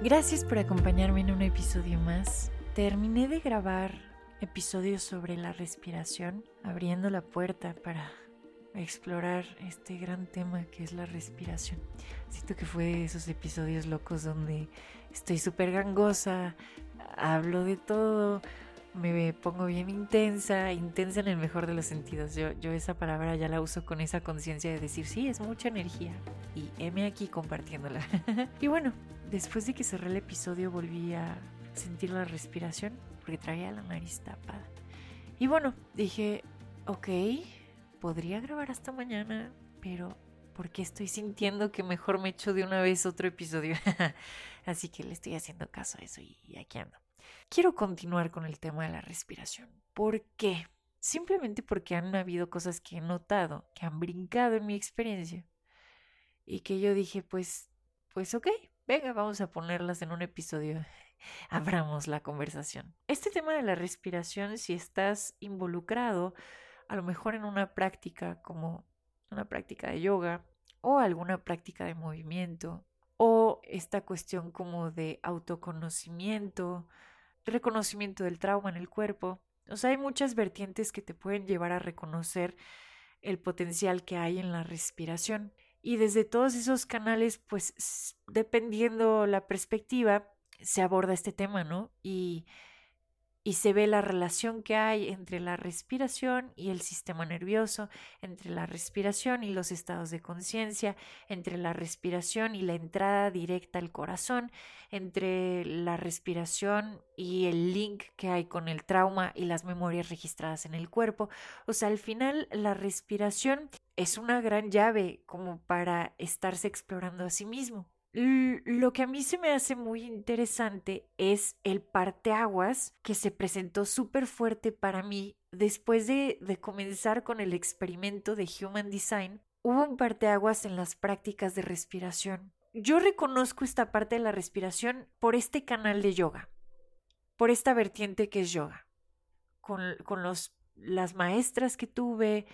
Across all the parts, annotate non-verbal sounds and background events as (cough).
Gracias por acompañarme en un episodio más. Terminé de grabar episodios sobre la respiración, abriendo la puerta para explorar este gran tema que es la respiración. Siento que fue esos episodios locos donde estoy súper gangosa, hablo de todo, me pongo bien intensa, intensa en el mejor de los sentidos. Yo, yo esa palabra ya la uso con esa conciencia de decir, sí, es mucha energía. Y heme aquí compartiéndola. (laughs) y bueno, después de que cerré el episodio volví a sentir la respiración porque traía la nariz tapada. Y bueno, dije, ok, podría grabar hasta mañana, pero ¿por qué estoy sintiendo que mejor me echo de una vez otro episodio? (laughs) Así que le estoy haciendo caso a eso y aquí ando. Quiero continuar con el tema de la respiración. ¿Por qué? Simplemente porque han habido cosas que he notado, que han brincado en mi experiencia y que yo dije, pues, pues ok, venga, vamos a ponerlas en un episodio. (laughs) Abramos la conversación. Este tema de la respiración, si estás involucrado, a lo mejor en una práctica como una práctica de yoga o alguna práctica de movimiento o esta cuestión como de autoconocimiento, reconocimiento del trauma en el cuerpo. O sea, hay muchas vertientes que te pueden llevar a reconocer el potencial que hay en la respiración. Y desde todos esos canales, pues dependiendo la perspectiva, se aborda este tema, ¿no? Y y se ve la relación que hay entre la respiración y el sistema nervioso, entre la respiración y los estados de conciencia, entre la respiración y la entrada directa al corazón, entre la respiración y el link que hay con el trauma y las memorias registradas en el cuerpo. O sea, al final la respiración es una gran llave como para estarse explorando a sí mismo. Lo que a mí se me hace muy interesante es el parteaguas que se presentó súper fuerte para mí después de, de, comenzar con el experimento de Human Design. Hubo un parteaguas en las prácticas de respiración. Yo reconozco esta parte de la respiración por este canal de yoga, por esta vertiente que es yoga, con, con los, las maestras que tuve,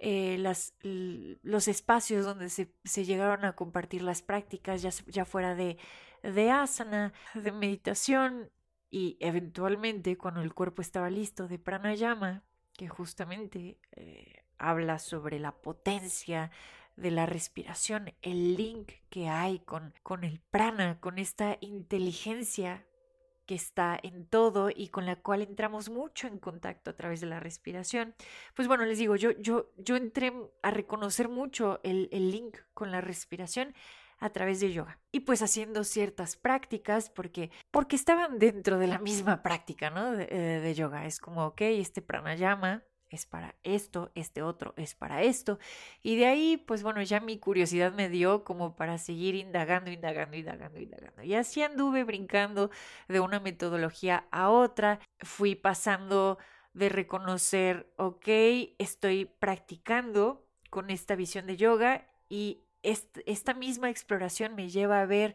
eh, las, los espacios donde se, se, llegaron a compartir las prácticas, ya, fuera de, de asana, de meditación y eventualmente cuando el cuerpo estaba listo de pranayama, que justamente eh, habla sobre la potencia de la respiración, el link que hay con, con el prana, con esta inteligencia que está en todo y con la cual entramos mucho en contacto a través de la respiración. Pues bueno, les digo, yo, yo, yo entré a reconocer mucho el, el link con la respiración a través de yoga y pues haciendo ciertas prácticas porque porque estaban dentro de la misma práctica no de, eh, de yoga es como ok este pranayama es para esto, este otro es para esto. Y de ahí, pues bueno, ya mi curiosidad me dio como para seguir indagando, indagando, indagando, indagando. Y así anduve brincando de una metodología a otra, fui pasando de reconocer, ok, estoy practicando con esta visión de yoga y esta misma exploración me lleva a ver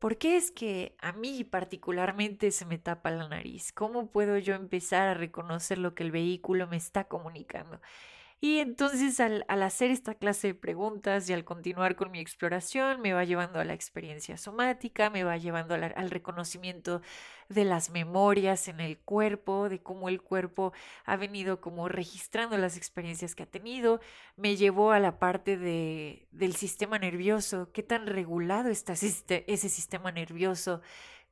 ¿Por qué es que a mí particularmente se me tapa la nariz? ¿Cómo puedo yo empezar a reconocer lo que el vehículo me está comunicando? Y entonces al, hacer esta clase de preguntas y al continuar con mi exploración, me va llevando a la experiencia somática, me va llevando al reconocimiento de las memorias en el cuerpo, de cómo el cuerpo ha venido como registrando las experiencias que ha tenido, me llevó a la parte de, del sistema nervioso, qué tan regulado está ese sistema nervioso,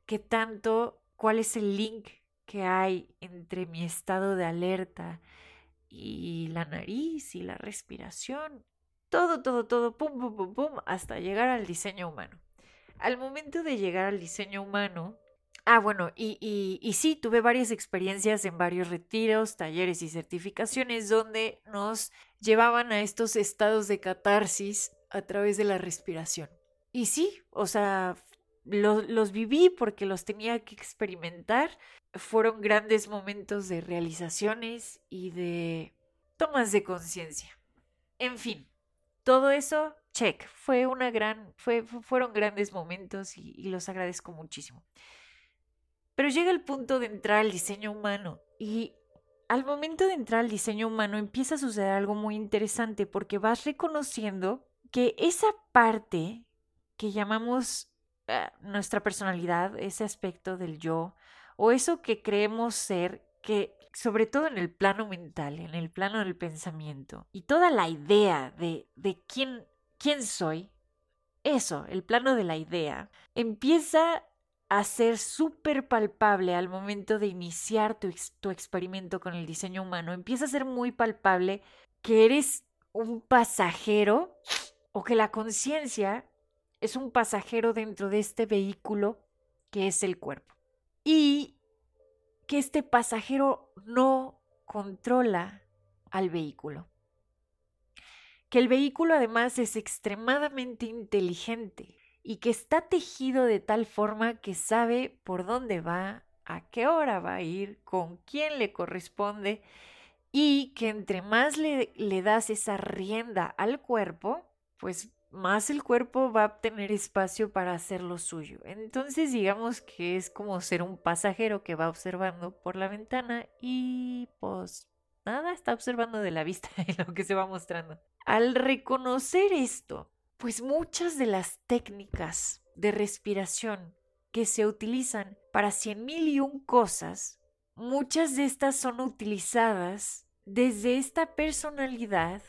qué tanto, cuál es el link que hay entre mi estado de alerta, y la nariz y la respiración, todo, todo, todo, pum, pum, pum, pum, hasta llegar al diseño humano. Al momento de llegar al diseño humano, ah, bueno, y, y, y sí, tuve varias experiencias en varios retiros, talleres y certificaciones donde nos llevaban a estos estados de catarsis a través de la respiración. Y sí, o sea, los viví porque los tenía que experimentar. Fueron grandes momentos de realizaciones y de tomas de conciencia. En fin, todo eso, check. Fue una gran, fue, fueron grandes momentos y, y los agradezco muchísimo. Pero llega el punto de entrar al diseño humano y al momento de entrar al diseño humano empieza a suceder algo muy interesante porque vas reconociendo que esa parte que llamamos nuestra personalidad, ese aspecto del yo, o eso que creemos ser, que sobre todo en el plano mental, en el plano del pensamiento, y toda la idea de, de quién, quién soy, eso, el plano de la idea, empieza a ser súper palpable al momento de iniciar tu, tu, experimento con el diseño humano. Empieza a ser muy palpable que eres un pasajero o que la conciencia es un pasajero dentro de este vehículo que es el cuerpo. Y que este pasajero no controla al vehículo. Que el vehículo además es extremadamente inteligente y que está tejido de tal forma que sabe por dónde va, a qué hora va a ir, con quién le corresponde y que entre más le, le das esa rienda al cuerpo, pues más el cuerpo va a tener espacio para hacer lo suyo. Entonces digamos que es como ser un pasajero que va observando por la ventana y pues nada, está observando de la vista (laughs) lo que se va mostrando. Al reconocer esto, pues muchas de las técnicas de respiración que se utilizan para cien mil y un cosas, muchas de estas son utilizadas desde esta personalidad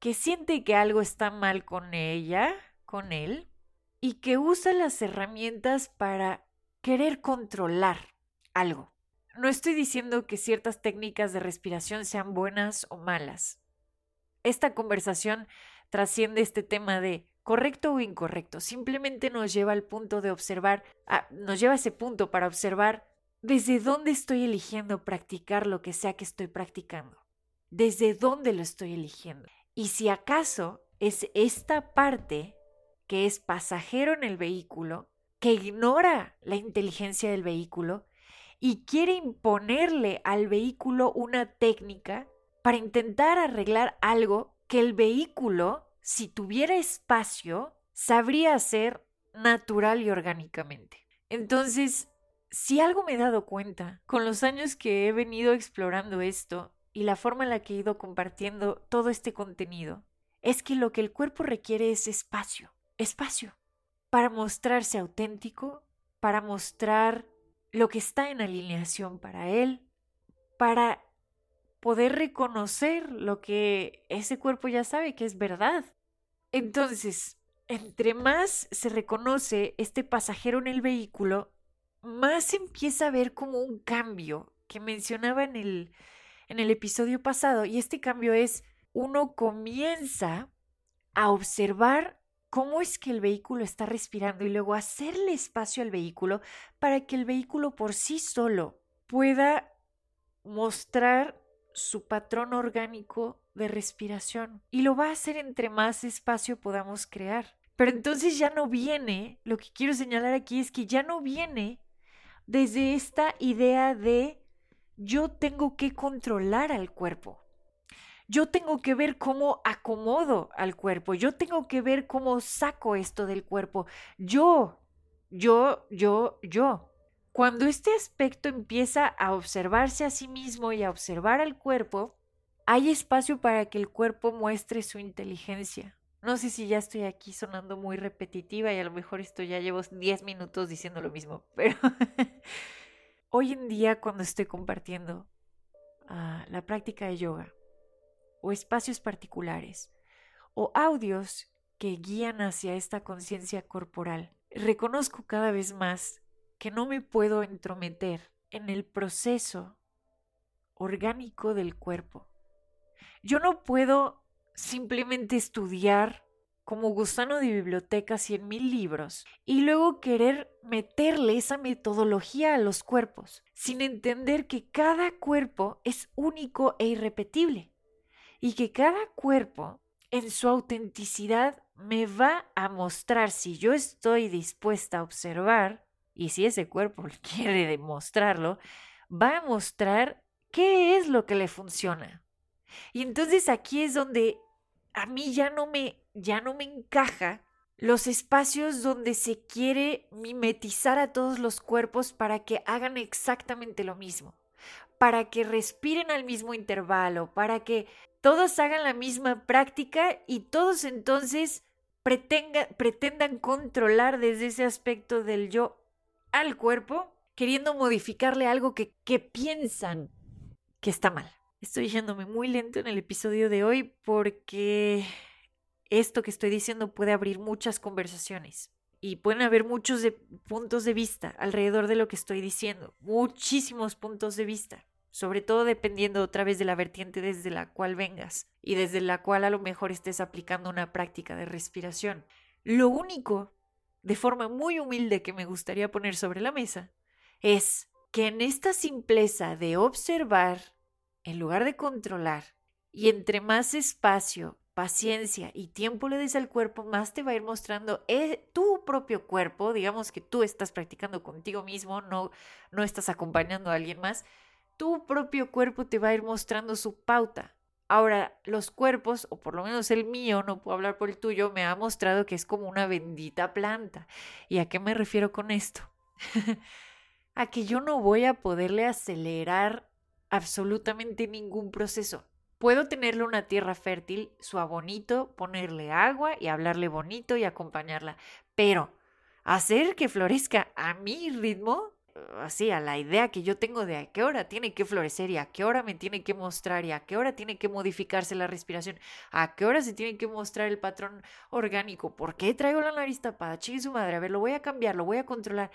que siente que algo está mal con ella, con él, y que usa las herramientas para querer controlar algo. No estoy diciendo que ciertas técnicas de respiración sean buenas o malas. Esta conversación trasciende este tema de correcto o incorrecto, simplemente nos lleva al punto de observar, ah, nos lleva a ese punto para observar desde dónde estoy eligiendo practicar lo que sea que estoy practicando, desde dónde lo estoy eligiendo. Y si acaso es esta parte que es pasajero en el vehículo, que ignora la inteligencia del vehículo y quiere imponerle al vehículo una técnica para intentar arreglar algo que el vehículo, si tuviera espacio, sabría hacer natural y orgánicamente. Entonces, si algo me he dado cuenta con los años que he venido explorando esto y la forma en la que he ido compartiendo todo este contenido, es que lo que el cuerpo requiere es espacio, espacio, para mostrarse auténtico, para mostrar lo que está en alineación para él, para poder reconocer lo que ese cuerpo ya sabe que es verdad. Entonces, entre más se reconoce este pasajero en el vehículo, más empieza a ver como un cambio que mencionaba en el, en el episodio pasado. Y este cambio es, uno comienza a observar cómo es que el vehículo está respirando y luego hacerle espacio al vehículo para que el vehículo por sí solo pueda mostrar su patrón orgánico de respiración y lo va a hacer entre más espacio podamos crear. Pero entonces ya no viene, lo que quiero señalar aquí es que ya no viene desde esta idea de yo tengo que controlar al cuerpo. Yo tengo que ver cómo acomodo al cuerpo. Yo tengo que ver cómo saco esto del cuerpo. Yo, yo, yo, yo. Cuando este aspecto empieza a observarse a sí mismo y a observar al cuerpo, hay espacio para que el cuerpo muestre su inteligencia. No sé si ya estoy aquí sonando muy repetitiva y a lo mejor esto ya llevo 10 minutos diciendo lo mismo, pero (laughs) hoy en día cuando estoy compartiendo ah, la práctica de yoga o espacios particulares o audios que guían hacia esta conciencia corporal, reconozco cada vez más que no me puedo entrometer en el proceso orgánico del cuerpo. Yo no puedo simplemente estudiar como gusano de biblioteca cien mil libros y luego querer meterle esa metodología a los cuerpos, sin entender que cada cuerpo es único e irrepetible y que cada cuerpo en su autenticidad me va a mostrar si yo estoy dispuesta a observar y si ese cuerpo (laughs) quiere demostrarlo, va a mostrar qué es lo que le funciona. Y entonces aquí es donde a mí ya no me ya no me encaja los espacios donde se quiere mimetizar a todos los cuerpos para que hagan exactamente lo mismo, para que respiren al mismo intervalo, para que todos hagan la misma práctica y todos entonces pretendan controlar desde ese aspecto del yo al cuerpo, queriendo modificarle algo que, que piensan que está mal. Estoy yéndome muy lento en el episodio de hoy porque esto que estoy diciendo puede abrir muchas conversaciones y pueden haber muchos puntos de vista alrededor de lo que estoy diciendo, muchísimos puntos de vista, sobre todo dependiendo otra vez de la vertiente desde la cual vengas y desde la cual a lo mejor estés aplicando una práctica de respiración. Lo único, de forma muy humilde, que me gustaría poner sobre la mesa es que en esta simpleza de observar, en lugar de controlar, y entre más espacio paciencia y tiempo le des al cuerpo, más te va a ir mostrando eh, tu propio cuerpo, digamos que tú estás practicando contigo mismo, no, no estás acompañando a alguien más, tu propio cuerpo te va a ir mostrando su pauta. Ahora, los cuerpos, o por lo menos el mío, no puedo hablar por el tuyo, me ha mostrado que es como una bendita planta. ¿Y a qué me refiero con esto? (laughs) a que yo no voy a poderle acelerar absolutamente ningún proceso. Puedo tenerle una tierra fértil, su abonito, ponerle agua y hablarle bonito y acompañarla, pero hacer que florezca a mi ritmo, así, a la idea que yo tengo de a qué hora tiene que florecer y a qué hora me tiene que mostrar y a qué hora tiene que modificarse la respiración, a qué hora se tiene que mostrar el patrón orgánico, ¿por qué traigo la nariz tapada? Chique su madre, a ver, lo voy a cambiar, lo voy a controlar.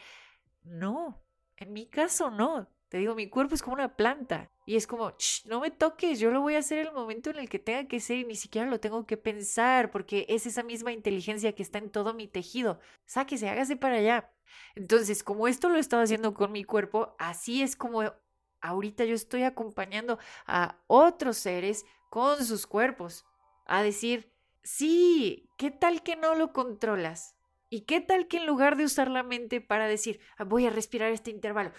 No, en mi caso no. Digo, mi cuerpo es como una planta y es como, no me toques, yo lo voy a hacer el momento en el que tenga que ser y ni siquiera lo tengo que pensar porque es esa misma inteligencia que está en todo mi tejido. Sáquese, hágase para allá. Entonces, como esto lo estaba haciendo con mi cuerpo, así es como ahorita yo estoy acompañando a otros seres con sus cuerpos a decir, sí, ¿qué tal que no lo controlas? ¿Y qué tal que en lugar de usar la mente para decir, ah, voy a respirar este intervalo,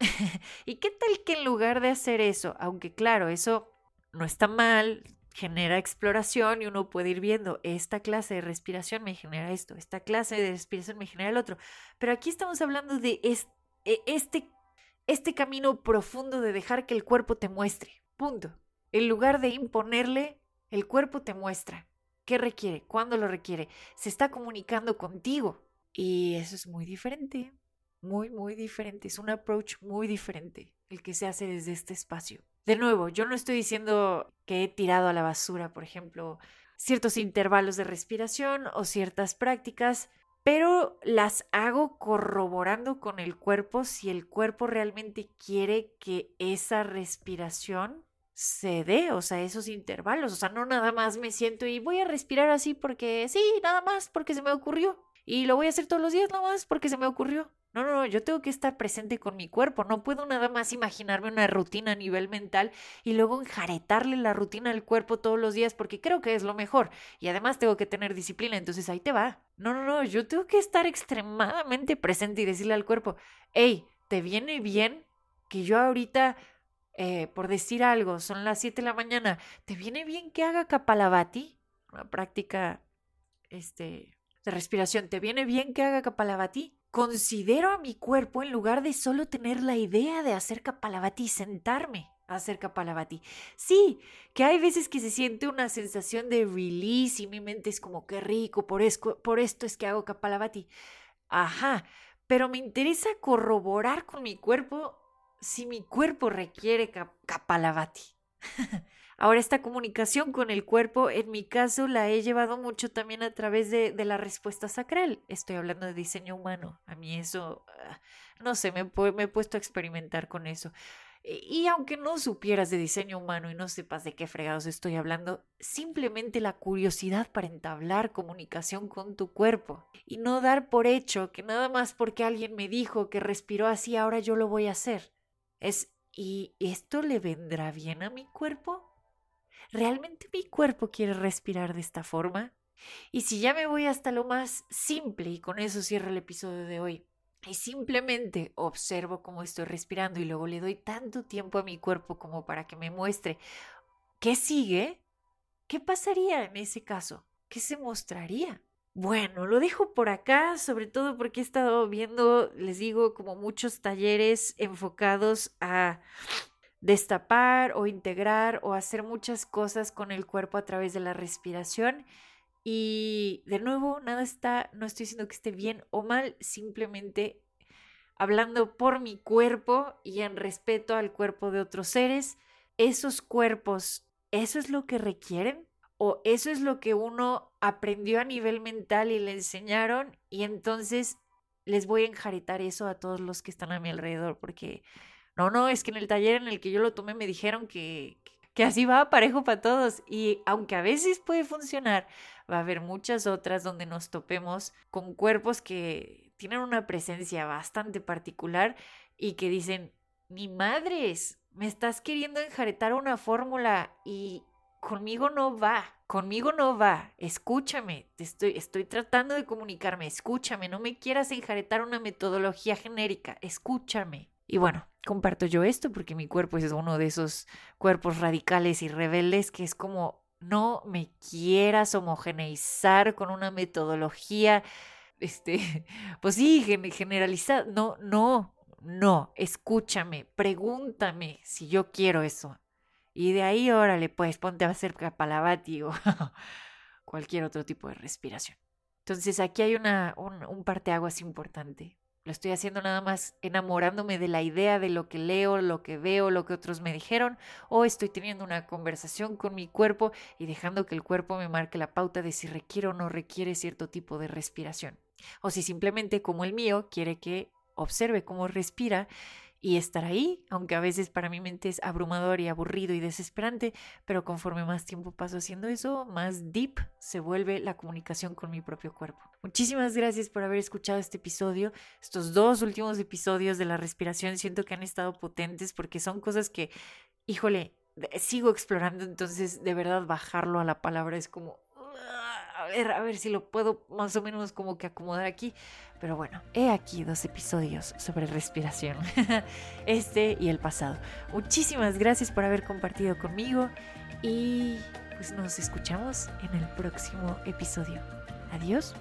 (laughs) ¿Y qué tal que en lugar de hacer eso, aunque claro, eso no está mal, genera exploración y uno puede ir viendo, esta clase de respiración me genera esto, esta clase de respiración me genera el otro, pero aquí estamos hablando de e, este, este camino profundo de dejar que el cuerpo te muestre, punto. En lugar de imponerle, el cuerpo te muestra. ¿Qué requiere? ¿Cuándo lo requiere? Se está comunicando contigo. Y eso es muy diferente muy, muy diferente. Es un approach muy diferente el que se hace desde este espacio. De nuevo, yo no estoy diciendo que he tirado a la basura, por ejemplo, ciertos intervalos de respiración o ciertas prácticas, pero las hago corroborando con el cuerpo si el cuerpo realmente quiere que esa respiración se dé, o sea, esos intervalos, o sea, no nada más me siento y voy a respirar así porque sí, nada más porque se me ocurrió. Y lo voy a hacer todos los días nada más porque se me ocurrió. No, no, no, yo tengo que estar presente con mi cuerpo. No puedo nada más imaginarme una rutina a nivel mental y luego enjaretarle la rutina al cuerpo todos los días porque creo que es lo mejor. Y además tengo que tener disciplina, entonces ahí te va. No, no, no, yo tengo que estar extremadamente presente y decirle al cuerpo, hey, ¿te viene bien que yo ahorita, eh, por decir algo, son las 7 de la mañana, ¿te viene bien que haga Kapalabhati? Una práctica, este, de respiración. ¿Te viene bien que haga Kapalabhati? Considero a mi cuerpo en lugar de solo tener la idea de hacer Kapalabhati y sentarme a hacer Kapalabhati. Sí, que hay veces que se siente una sensación de release y mi mente es como que rico, por, por esto es que hago Kapalabhati. Ajá, pero me interesa corroborar con mi cuerpo si mi cuerpo requiere Kapalabhati. (laughs) Ahora, esta comunicación con el cuerpo, en mi caso, la he llevado mucho también a través de, la respuesta sacral. Estoy hablando de diseño humano. A mí eso, ah, no sé, me, me he puesto a experimentar con eso. Y aunque no supieras de diseño humano y no sepas de qué fregados estoy hablando, simplemente la curiosidad para entablar comunicación con tu cuerpo y no dar por hecho que nada más porque alguien me dijo que respiró así, ahora yo lo voy a hacer. Es, ¿y esto le vendrá bien a mi cuerpo? ¿Realmente mi cuerpo quiere respirar de esta forma? Y si ya me voy hasta lo más simple, y con eso cierro el episodio de hoy, y simplemente observo cómo estoy respirando y luego le doy tanto tiempo a mi cuerpo como para que me muestre qué sigue, ¿qué pasaría en ese caso? ¿Qué se mostraría? Bueno, lo dejo por acá, sobre todo porque he estado viendo, les digo, como muchos talleres enfocados a destapar o integrar o hacer muchas cosas con el cuerpo a través de la respiración. Y de nuevo, nada está, no estoy diciendo que esté bien o mal, simplemente hablando por mi cuerpo y en respeto al cuerpo de otros seres, esos cuerpos, ¿eso es lo que requieren? ¿O eso es lo que uno aprendió a nivel mental y le enseñaron? Y entonces les voy a enjaretar eso a todos los que están a mi alrededor, porque no, no, es que en el taller en el que yo lo tomé me dijeron que, que así va parejo para todos. Y aunque a veces puede funcionar, va a haber muchas otras donde nos topemos con cuerpos que tienen una presencia bastante particular y que dicen, mi madres, me estás queriendo enjaretar una fórmula y conmigo no va, conmigo no va, escúchame, te estoy, estoy tratando de comunicarme, escúchame, no me quieras enjaretar una metodología genérica, escúchame. Y bueno, comparto yo esto porque mi cuerpo es uno de esos cuerpos radicales y rebeldes que es como no me quieras homogeneizar con una metodología, este, (laughs) pues sí, generalizada. No, no, no, escúchame, pregúntame si yo quiero eso. Y de ahí, órale, pues ponte a hacer capalabati o (laughs) cualquier otro tipo de respiración. Entonces aquí hay una, un, un parteaguas importante. Lo estoy haciendo nada más enamorándome de la idea de lo que leo, lo que veo, lo que otros me dijeron, o estoy teniendo una conversación con mi cuerpo y dejando que el cuerpo me marque la pauta de si requiere o no requiere cierto tipo de respiración. O si simplemente, como el mío, quiere que observe cómo respira y estar ahí, aunque a veces para mi mente es abrumador y aburrido y desesperante, pero conforme más tiempo paso haciendo eso, más deep se vuelve la comunicación con mi propio cuerpo. Muchísimas gracias por haber escuchado este episodio. Estos dos últimos episodios de la respiración siento que han estado potentes porque son cosas que, híjole, sigo explorando, entonces de verdad bajarlo a la palabra es como a ver, a ver si lo puedo más o menos como que acomodar aquí. Pero bueno, he aquí dos episodios sobre respiración. (laughs) este y el pasado. Muchísimas gracias por haber compartido conmigo y pues nos escuchamos en el próximo episodio. Adiós.